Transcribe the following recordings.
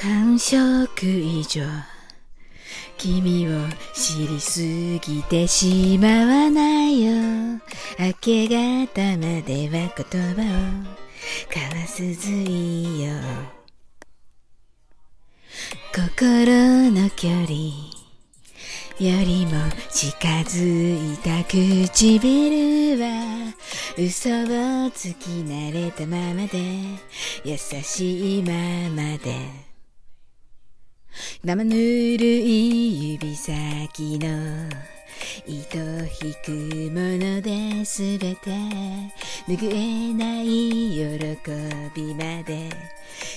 感触以上。君を知りすぎてしまわないよ。明け方までは言葉を交わすずいよ。心の距離よりも近づいた唇は嘘をつき慣れたままで優しいままで。生ぬるい指先の糸引くもので全て。拭えない喜びまで。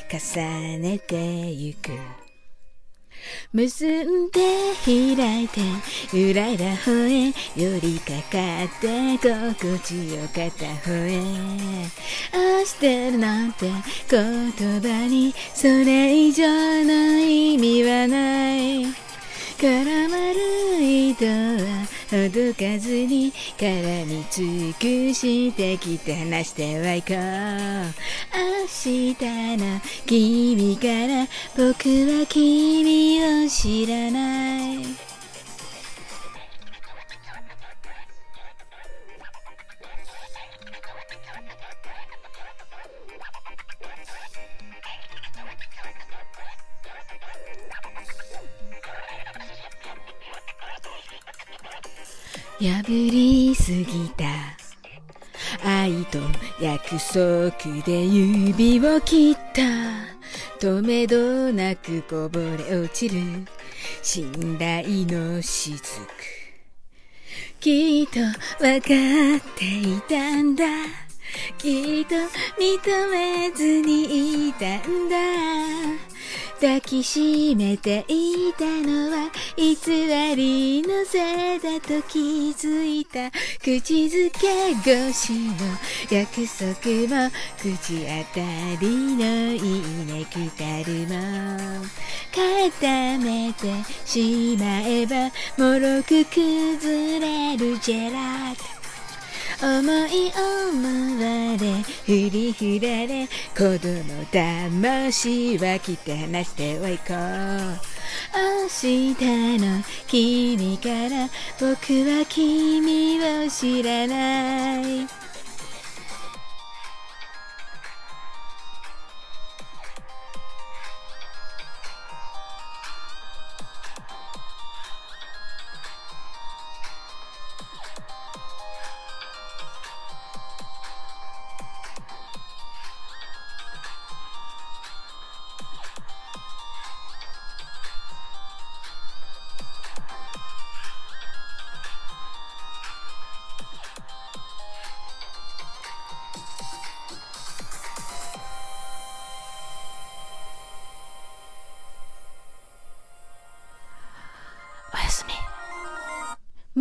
重ねてゆく。結んで開いてゆらら吠え寄りかかって心地よ片方へ。愛してるなんて言葉にそれ以上の意ない。絡まる糸はほどかずに絡み尽くしてきて話してはいこう。明日の君から僕は君を知らない。破りすぎた。愛と約束で指を切った。止めどなくこぼれ落ちる。信頼の雫。きっと分かっていたんだ。きっと認めずにいたんだ。抱きしめていたのは偽りのせいだと気づいた口づけ越しの約束も口当たりのいいネクタルも固めてしまえばもろく崩れるジェラート思い思われ振り振られ子供魂は来て話しておいこう。明日の君から僕は君を知らない。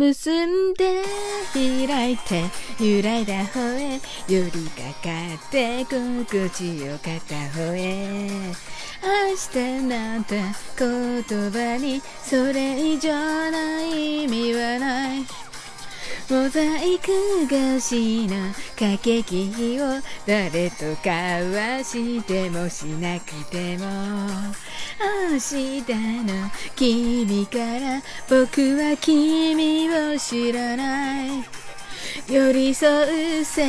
結んで開いて揺らいだ方へ寄りかかって心地よかった方へ。愛してなんて言葉にそれ以上の意味はない。モザイクがしの駆け引きを誰と交わしてもしなくても。明日の君から僕は君を知らない。寄り添う背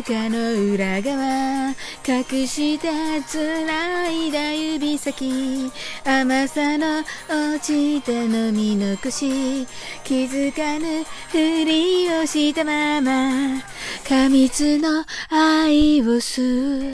中の裏側隠して繋いだ指先甘さの落ちた飲み残し気づかぬふりをしたまま過密の愛を吸う